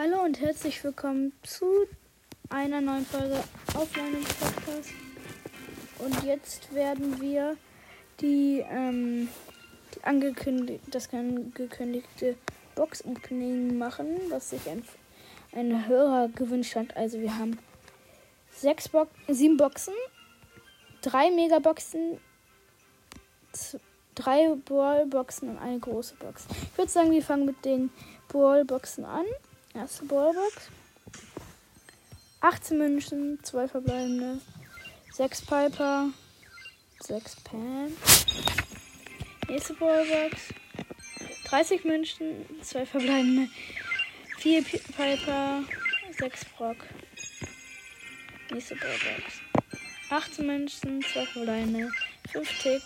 Hallo und herzlich willkommen zu einer neuen Folge auf meinem Podcast. Und jetzt werden wir die, ähm, die angekündigt, das angekündigte Box-Opening machen, was sich ein, ein Hörer gewünscht hat. Also wir haben sechs Bo sieben Boxen, drei Megaboxen, drei Ballboxen und eine große Box. Ich würde sagen, wir fangen mit den Ballboxen an. Erste Ballbox. 18 München, 2 verbleibende. 6 Piper, 6 Pam. Nächste Ballbox. 30 München, 2 verbleibende. 4 Piper, 6 Brock. Nächste Ballbox. 18 München, 2 verbleibende. 5 Tick,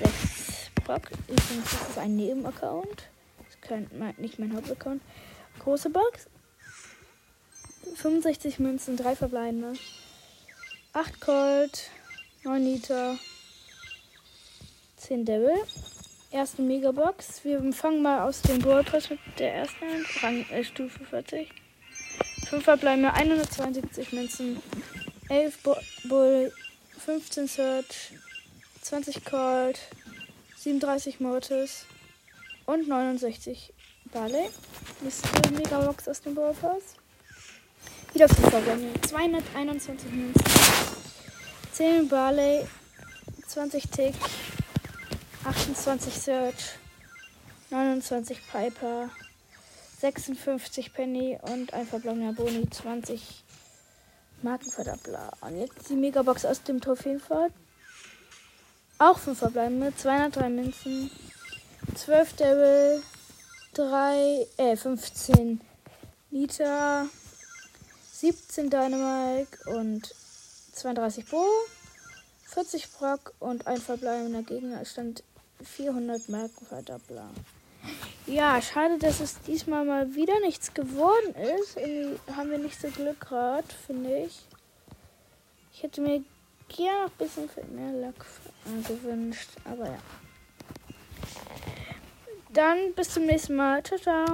6 Brock. Übrigens, das ist ein Nebenaccount. Das ist nicht mein Hauptaccount. Große Box. 65 Münzen, 3 verbleibende. 8 Colt, 9 Liter, 10 Devil. Erste Megabox. Wir fangen mal aus dem Ballpass mit der ersten an. Rang, äh, Stufe 40. 5 verbleibende, 172 Münzen, 11 Bull, 15 Search, 20 Colt, 37 Mortis und 69 Barley. Nächste Megabox aus dem Ballpass. Wieder 5 Verbände. 221 Münzen. 10 Barley. 20 Tick. 28 Search. 29 Piper. 56 Penny und ein verblommener Boni. 20 Markenverdoppler. Und jetzt die Megabox aus dem Trophäenfahrt. Auch 5 verbleibende. 203 Münzen. 12 Devil. 3, äh, 15 Liter, 17 Dynamite und 32 Bo, 40 Brock und ein verbleibender Gegnerstand 400 Markenverdoppler. Ja, schade, dass es diesmal mal wieder nichts geworden ist. Irgendwie haben wir nicht so Glück gerade, finde ich. Ich hätte mir gerne noch ein bisschen mehr Lack gewünscht, aber ja. Dann bis zum nächsten Mal. Ciao, ciao.